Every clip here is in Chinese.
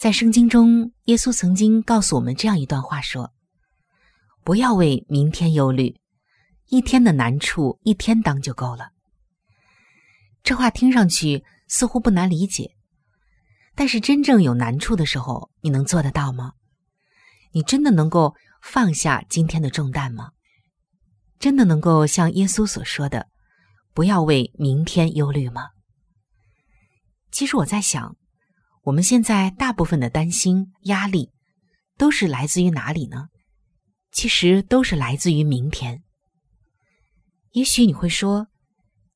在圣经中，耶稣曾经告诉我们这样一段话：说，不要为明天忧虑，一天的难处一天当就够了。这话听上去似乎不难理解，但是真正有难处的时候，你能做得到吗？你真的能够放下今天的重担吗？真的能够像耶稣所说的，不要为明天忧虑吗？其实我在想，我们现在大部分的担心、压力，都是来自于哪里呢？其实都是来自于明天。也许你会说，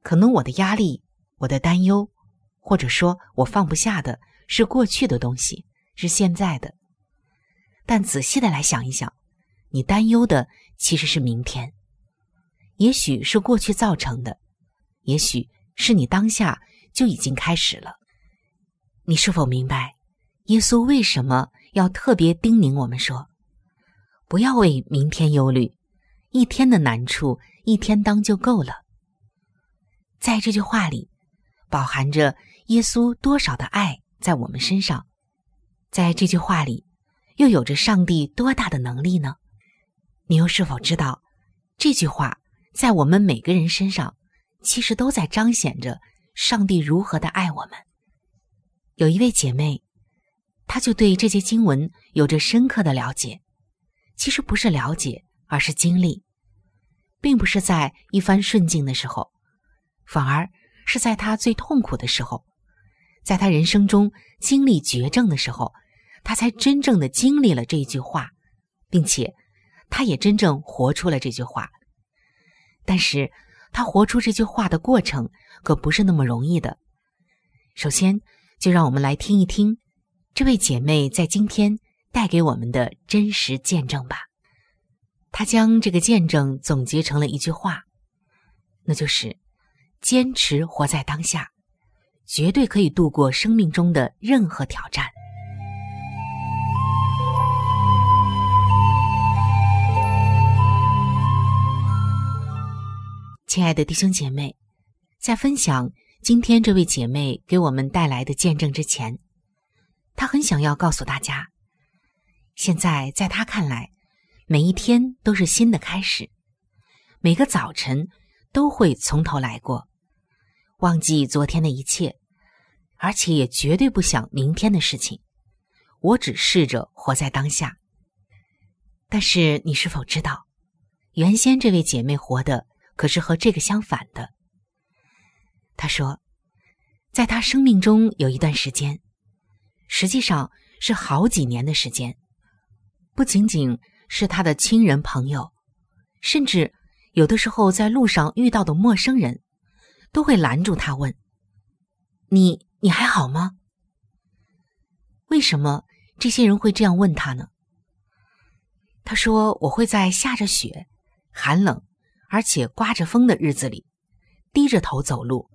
可能我的压力、我的担忧，或者说我放不下的是过去的东西，是现在的。但仔细的来想一想，你担忧的其实是明天，也许是过去造成的，也许是你当下就已经开始了。你是否明白，耶稣为什么要特别叮咛我们说，不要为明天忧虑，一天的难处一天当就够了。在这句话里，饱含着耶稣多少的爱在我们身上，在这句话里，又有着上帝多大的能力呢？你又是否知道，这句话在我们每个人身上，其实都在彰显着上帝如何的爱我们。有一位姐妹，她就对这些经文有着深刻的了解。其实不是了解，而是经历，并不是在一番顺境的时候，反而是在她最痛苦的时候，在她人生中经历绝症的时候，她才真正的经历了这一句话，并且她也真正活出了这句话。但是，她活出这句话的过程可不是那么容易的。首先，就让我们来听一听这位姐妹在今天带给我们的真实见证吧。她将这个见证总结成了一句话，那就是：“坚持活在当下，绝对可以度过生命中的任何挑战。”亲爱的弟兄姐妹，在分享。今天这位姐妹给我们带来的见证之前，她很想要告诉大家，现在在她看来，每一天都是新的开始，每个早晨都会从头来过，忘记昨天的一切，而且也绝对不想明天的事情。我只试着活在当下。但是你是否知道，原先这位姐妹活的可是和这个相反的？他说，在他生命中有一段时间，实际上是好几年的时间，不仅仅是他的亲人朋友，甚至有的时候在路上遇到的陌生人，都会拦住他问：“你你还好吗？”为什么这些人会这样问他呢？他说：“我会在下着雪、寒冷，而且刮着风的日子里，低着头走路。”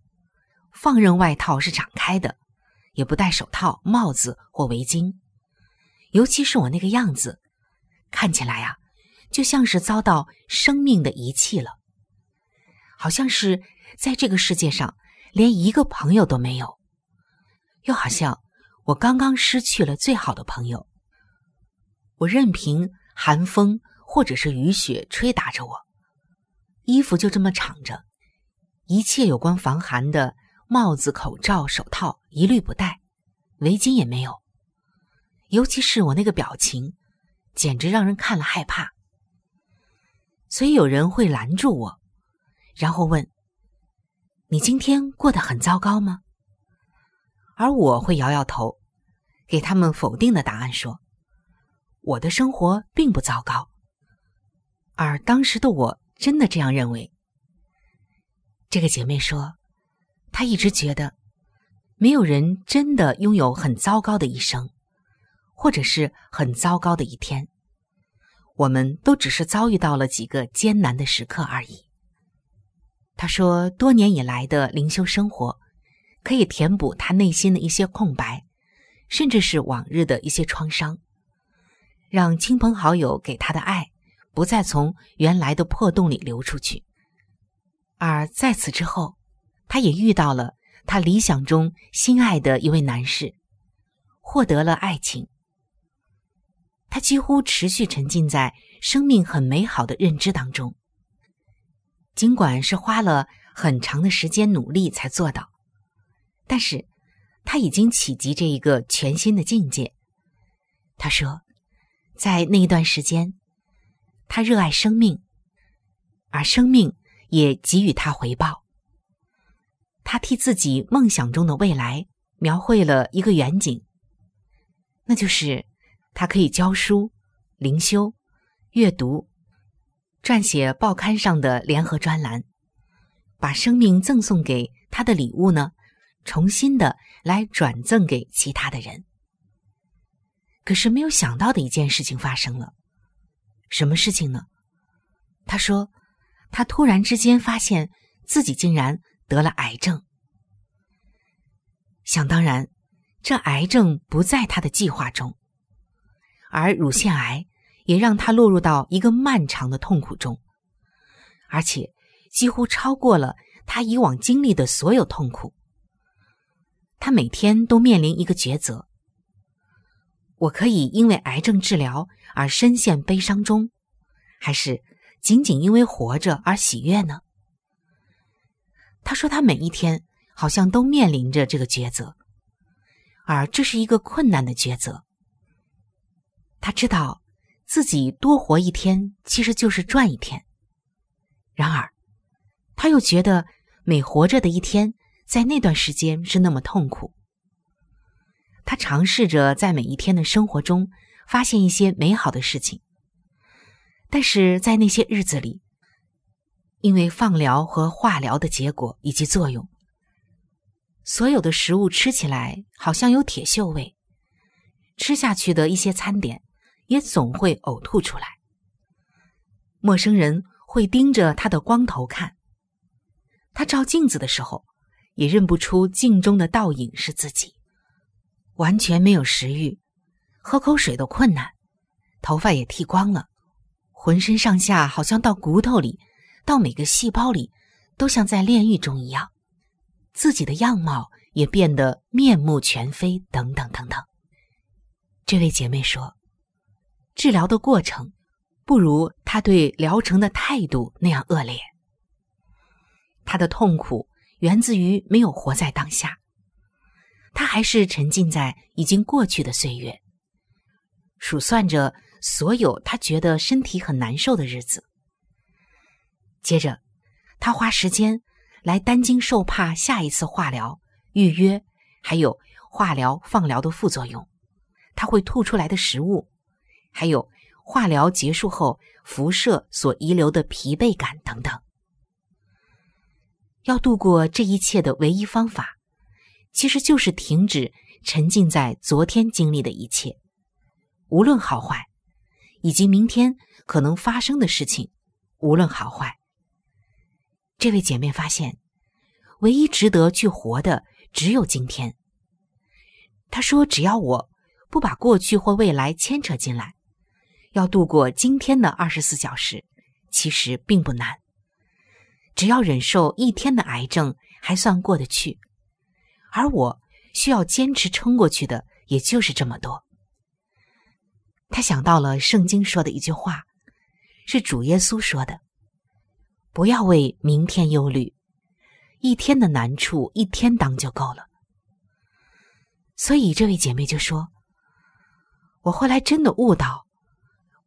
放任外套是敞开的，也不戴手套、帽子或围巾。尤其是我那个样子，看起来呀，就像是遭到生命的遗弃了，好像是在这个世界上连一个朋友都没有，又好像我刚刚失去了最好的朋友。我任凭寒风或者是雨雪吹打着我，衣服就这么敞着，一切有关防寒的帽子、口罩、手套一律不戴，围巾也没有。尤其是我那个表情，简直让人看了害怕。所以有人会拦住我，然后问：“你今天过得很糟糕吗？”而我会摇摇头，给他们否定的答案说：“我的生活并不糟糕。”而当时的我真的这样认为。这个姐妹说，他一直觉得，没有人真的拥有很糟糕的一生。或者是很糟糕的一天，我们都只是遭遇到了几个艰难的时刻而已。他说，多年以来的灵修生活，可以填补他内心的一些空白，甚至是往日的一些创伤，让亲朋好友给他的爱不再从原来的破洞里流出去。而在此之后，他也遇到了他理想中心爱的一位男士，获得了爱情。他几乎持续沉浸在生命很美好的认知当中，尽管是花了很长的时间努力才做到，但是他已经企及这一个全新的境界。他说，在那一段时间，他热爱生命，而生命也给予他回报。他替自己梦想中的未来描绘了一个远景，那就是。他可以教书、灵修、阅读、撰写报刊上的联合专栏，把生命赠送给他的礼物呢，重新的来转赠给其他的人。可是没有想到的一件事情发生了，什么事情呢？他说，他突然之间发现自己竟然得了癌症。想当然，这癌症不在他的计划中。而乳腺癌也让他落入到一个漫长的痛苦中，而且几乎超过了他以往经历的所有痛苦。他每天都面临一个抉择：我可以因为癌症治疗而深陷悲伤中，还是仅仅因为活着而喜悦呢？他说，他每一天好像都面临着这个抉择，而这是一个困难的抉择。他知道自己多活一天其实就是赚一天，然而他又觉得每活着的一天在那段时间是那么痛苦。他尝试着在每一天的生活中发现一些美好的事情，但是在那些日子里，因为放疗和化疗的结果以及作用，所有的食物吃起来好像有铁锈味，吃下去的一些餐点。也总会呕吐出来。陌生人会盯着他的光头看，他照镜子的时候也认不出镜中的倒影是自己，完全没有食欲，喝口水都困难，头发也剃光了，浑身上下好像到骨头里，到每个细胞里都像在炼狱中一样，自己的样貌也变得面目全非，等等等等。这位姐妹说。治疗的过程不如她对疗程的态度那样恶劣。他的痛苦源自于没有活在当下，他还是沉浸在已经过去的岁月，数算着所有他觉得身体很难受的日子。接着，他花时间来担惊受怕下一次化疗预约，还有化疗放疗的副作用，他会吐出来的食物。还有化疗结束后辐射所遗留的疲惫感等等。要度过这一切的唯一方法，其实就是停止沉浸在昨天经历的一切，无论好坏，以及明天可能发生的事情，无论好坏。这位姐妹发现，唯一值得去活的只有今天。她说：“只要我不把过去或未来牵扯进来，要度过今天的二十四小时，其实并不难。只要忍受一天的癌症，还算过得去。而我需要坚持撑过去的，也就是这么多。他想到了圣经说的一句话，是主耶稣说的：“不要为明天忧虑，一天的难处一天当就够了。”所以这位姐妹就说：“我后来真的悟到，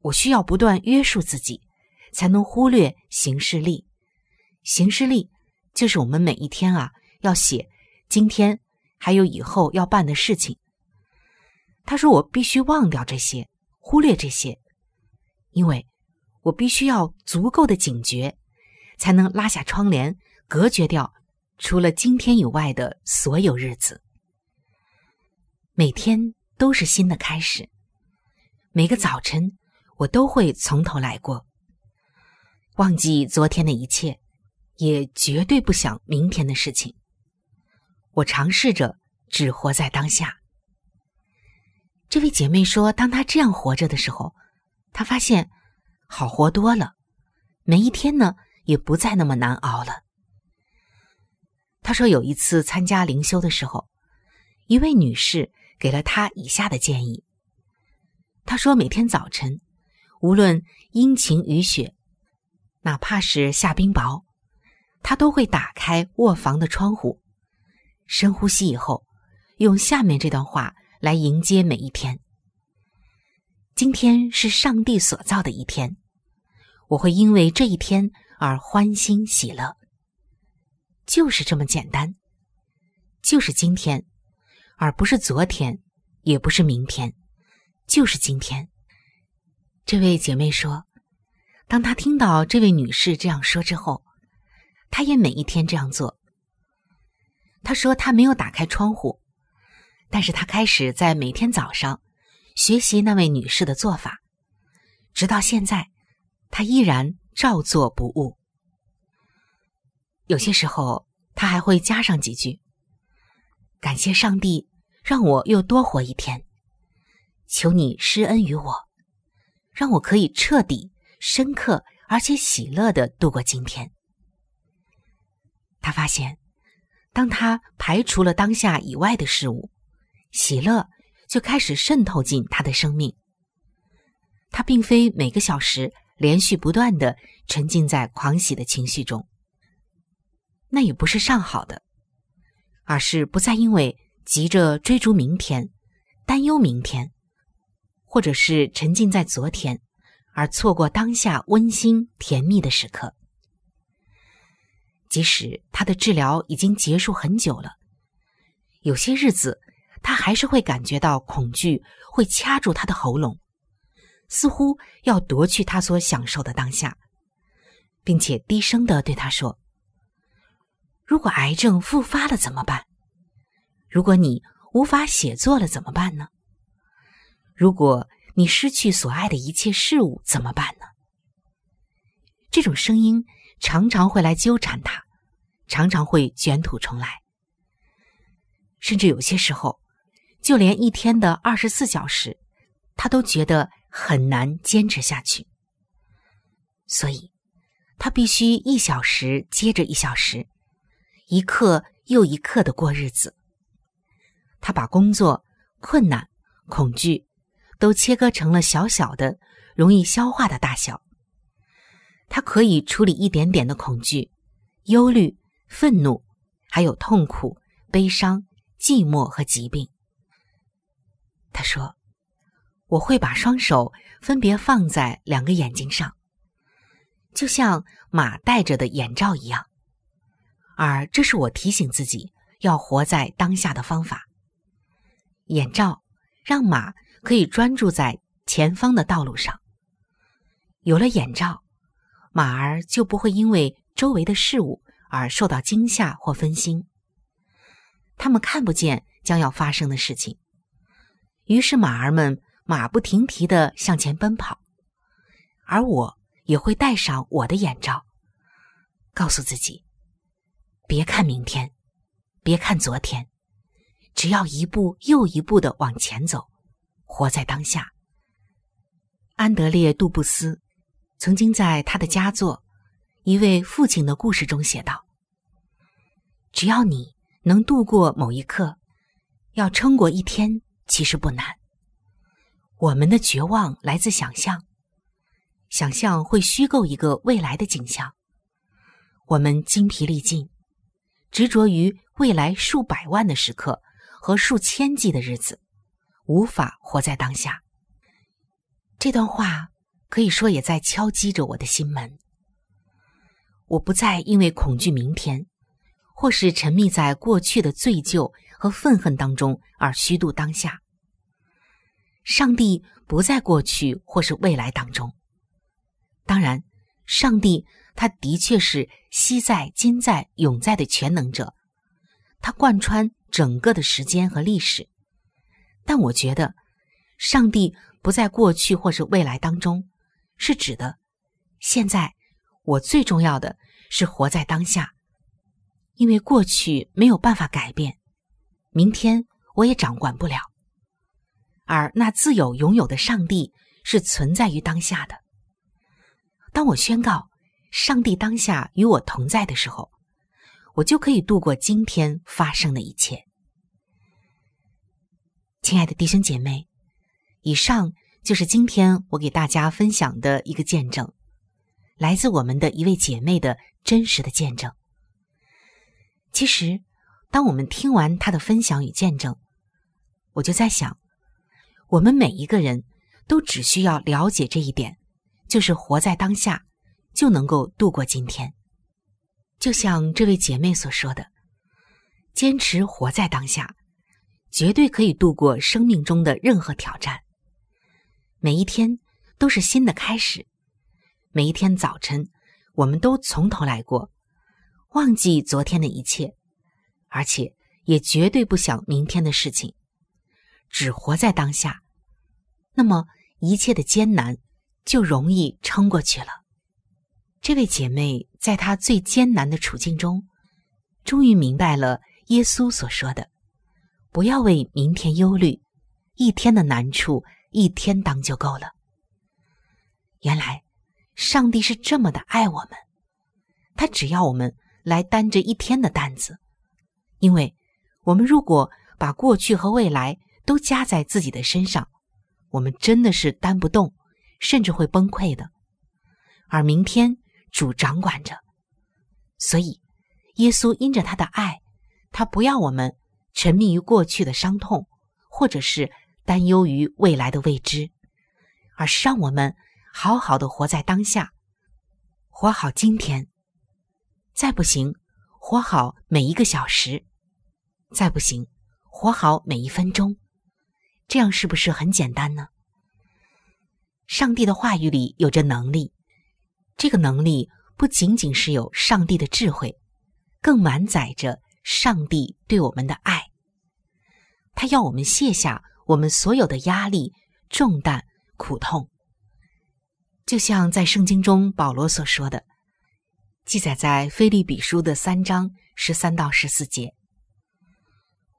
我需要不断约束自己，才能忽略行事历。行事历就是我们每一天啊要写今天还有以后要办的事情。”他说：“我必须忘掉这些。”忽略这些，因为我必须要足够的警觉，才能拉下窗帘，隔绝掉除了今天以外的所有日子。每天都是新的开始，每个早晨我都会从头来过，忘记昨天的一切，也绝对不想明天的事情。我尝试着只活在当下。这位姐妹说：“当她这样活着的时候，她发现好活多了，每一天呢也不再那么难熬了。”他说：“有一次参加灵修的时候，一位女士给了他以下的建议。他说：每天早晨，无论阴晴雨雪，哪怕是下冰雹，他都会打开卧房的窗户，深呼吸以后，用下面这段话。”来迎接每一天。今天是上帝所造的一天，我会因为这一天而欢欣喜乐。就是这么简单，就是今天，而不是昨天，也不是明天，就是今天。这位姐妹说，当她听到这位女士这样说之后，她也每一天这样做。她说，她没有打开窗户。但是她开始在每天早上学习那位女士的做法，直到现在，她依然照做不误。有些时候，他还会加上几句：“感谢上帝，让我又多活一天。求你施恩于我，让我可以彻底、深刻而且喜乐的度过今天。”他发现，当他排除了当下以外的事物。喜乐就开始渗透进他的生命。他并非每个小时连续不断的沉浸在狂喜的情绪中，那也不是上好的，而是不再因为急着追逐明天、担忧明天，或者是沉浸在昨天，而错过当下温馨甜蜜的时刻。即使他的治疗已经结束很久了，有些日子。他还是会感觉到恐惧，会掐住他的喉咙，似乎要夺去他所享受的当下，并且低声的对他说：“如果癌症复发了怎么办？如果你无法写作了怎么办呢？如果你失去所爱的一切事物怎么办呢？”这种声音常常会来纠缠他，常常会卷土重来，甚至有些时候。就连一天的二十四小时，他都觉得很难坚持下去。所以，他必须一小时接着一小时，一刻又一刻的过日子。他把工作、困难、恐惧都切割成了小小的、容易消化的大小。他可以处理一点点的恐惧、忧虑、愤怒，还有痛苦、悲伤、寂寞和疾病。他说：“我会把双手分别放在两个眼睛上，就像马戴着的眼罩一样。而这是我提醒自己要活在当下的方法。眼罩让马可以专注在前方的道路上。有了眼罩，马儿就不会因为周围的事物而受到惊吓或分心。他们看不见将要发生的事情。”于是，马儿们马不停蹄的向前奔跑，而我也会戴上我的眼罩，告诉自己：别看明天，别看昨天，只要一步又一步的往前走，活在当下。安德烈·杜布斯曾经在他的佳作《一位父亲的故事》中写道：“只要你能度过某一刻，要撑过一天，其实不难。我们的绝望来自想象，想象会虚构一个未来的景象。我们精疲力尽，执着于未来数百万的时刻和数千计的日子，无法活在当下。”这段话可以说也在敲击着我的心门。我不再因为恐惧明天，或是沉迷在过去的罪疚和愤恨当中而虚度当下。上帝不在过去或是未来当中。当然，上帝他的确是昔在、今在、永在的全能者，他贯穿整个的时间和历史。但我觉得，上帝。不在过去或是未来当中，是指的现在。我最重要的是活在当下，因为过去没有办法改变，明天我也掌管不了。而那自有拥有的上帝是存在于当下的。当我宣告上帝当下与我同在的时候，我就可以度过今天发生的一切。亲爱的弟兄姐妹。以上就是今天我给大家分享的一个见证，来自我们的一位姐妹的真实的见证。其实，当我们听完她的分享与见证，我就在想，我们每一个人都只需要了解这一点，就是活在当下，就能够度过今天。就像这位姐妹所说的，坚持活在当下，绝对可以度过生命中的任何挑战。每一天都是新的开始，每一天早晨，我们都从头来过，忘记昨天的一切，而且也绝对不想明天的事情，只活在当下，那么一切的艰难就容易撑过去了。这位姐妹在她最艰难的处境中，终于明白了耶稣所说的：“不要为明天忧虑，一天的难处。”一天当就够了。原来，上帝是这么的爱我们，他只要我们来担着一天的担子，因为我们如果把过去和未来都加在自己的身上，我们真的是担不动，甚至会崩溃的。而明天主掌管着，所以耶稣因着他的爱，他不要我们沉迷于过去的伤痛，或者是。担忧于未来的未知，而是让我们好好的活在当下，活好今天。再不行，活好每一个小时；再不行，活好每一分钟。这样是不是很简单呢？上帝的话语里有着能力，这个能力不仅仅是有上帝的智慧，更满载着上帝对我们的爱。他要我们卸下。我们所有的压力、重担、苦痛，就像在圣经中保罗所说的，记载在菲利比书的三章十三到十四节。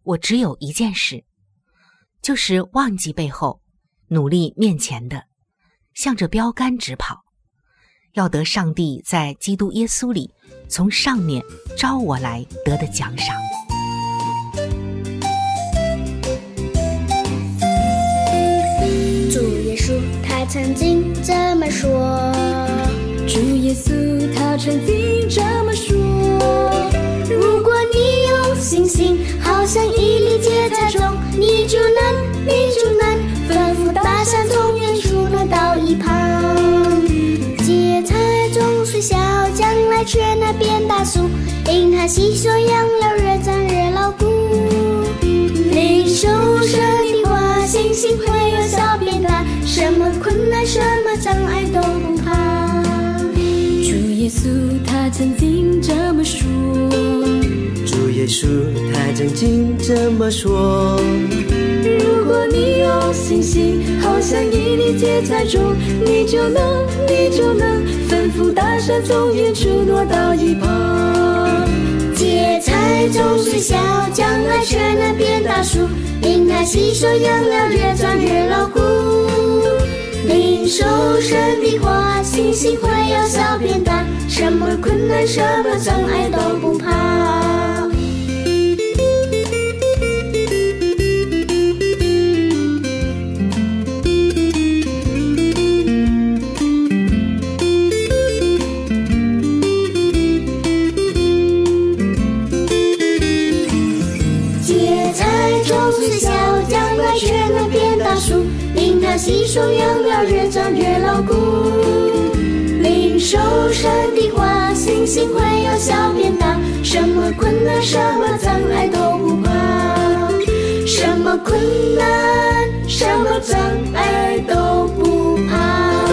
我只有一件事，就是忘记背后，努力面前的，向着标杆直跑，要得上帝在基督耶稣里从上面招我来得的奖赏。主耶稣他曾经这么说，主耶稣他曾经这么说。如果你有信心，好像一粒芥山从远处挪到一旁。芥菜种虽小，将来却能变大树，因它细说养料越长越牢固。领受神的话，信心会有小变大。什么困难，什么障碍都不怕。主耶稣他曾经这么说。主耶稣他曾经这么说。如果你有信心，好像一粒芥菜种，你就能，你就能吩咐大山从远处挪到一旁。芥菜种虽小，将来却能变大树。令他吸收养料越长越牢固。领受神的话，信心会有小变大，什么困难、什么障碍都不怕。细数秧苗越长越牢固。领受神的花，星星会由小变大，什么困难、什么障碍都不怕，什么困难、什么障碍都不怕。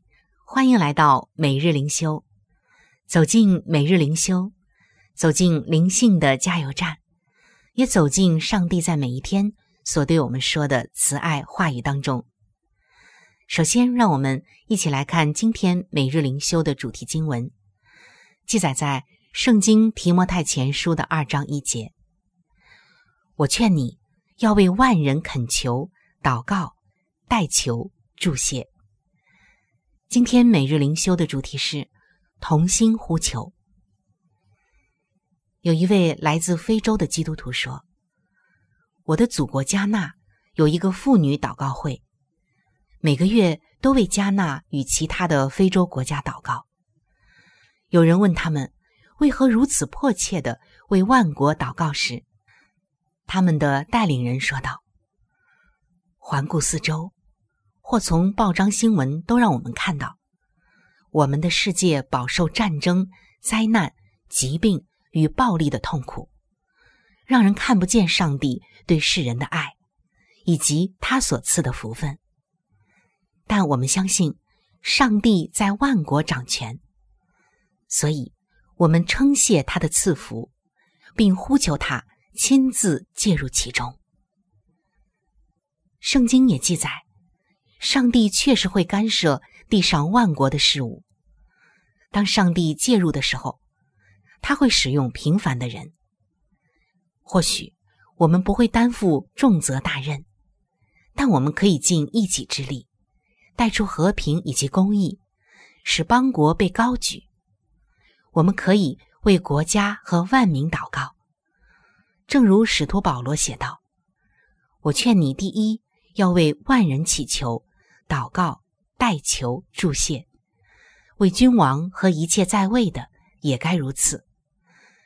欢迎来到每日灵修，走进每日灵修，走进灵性的加油站，也走进上帝在每一天所对我们说的慈爱话语当中。首先，让我们一起来看今天每日灵修的主题经文，记载在《圣经提摩太前书》的二章一节。我劝你要为万人恳求、祷告、代求、祝谢。今天每日灵修的主题是同心呼求。有一位来自非洲的基督徒说：“我的祖国加纳有一个妇女祷告会，每个月都为加纳与其他的非洲国家祷告。有人问他们为何如此迫切的为万国祷告时，他们的带领人说道：‘环顾四周。’”或从报章新闻都让我们看到，我们的世界饱受战争、灾难、疾病与暴力的痛苦，让人看不见上帝对世人的爱，以及他所赐的福分。但我们相信，上帝在万国掌权，所以我们称谢他的赐福，并呼求他亲自介入其中。圣经也记载。上帝确实会干涉地上万国的事物。当上帝介入的时候，他会使用平凡的人。或许我们不会担负重责大任，但我们可以尽一己之力，带出和平以及公义，使邦国被高举。我们可以为国家和万民祷告，正如使徒保罗写道：“我劝你，第一要为万人祈求。”祷告、代求、祝谢，为君王和一切在位的也该如此，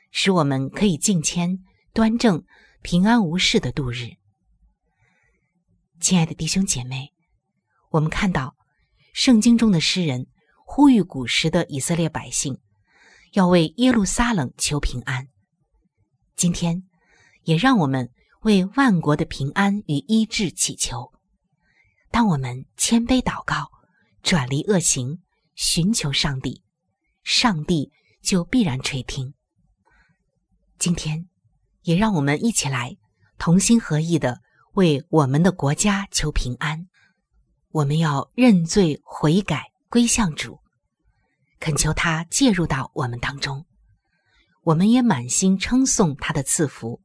使我们可以敬谦、端正、平安无事的度日。亲爱的弟兄姐妹，我们看到圣经中的诗人呼吁古时的以色列百姓要为耶路撒冷求平安。今天，也让我们为万国的平安与医治祈求。当我们谦卑祷告，转离恶行，寻求上帝，上帝就必然垂听。今天，也让我们一起来同心合意的为我们的国家求平安。我们要认罪悔改，归向主，恳求他介入到我们当中。我们也满心称颂他的赐福，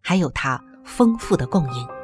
还有他丰富的供应。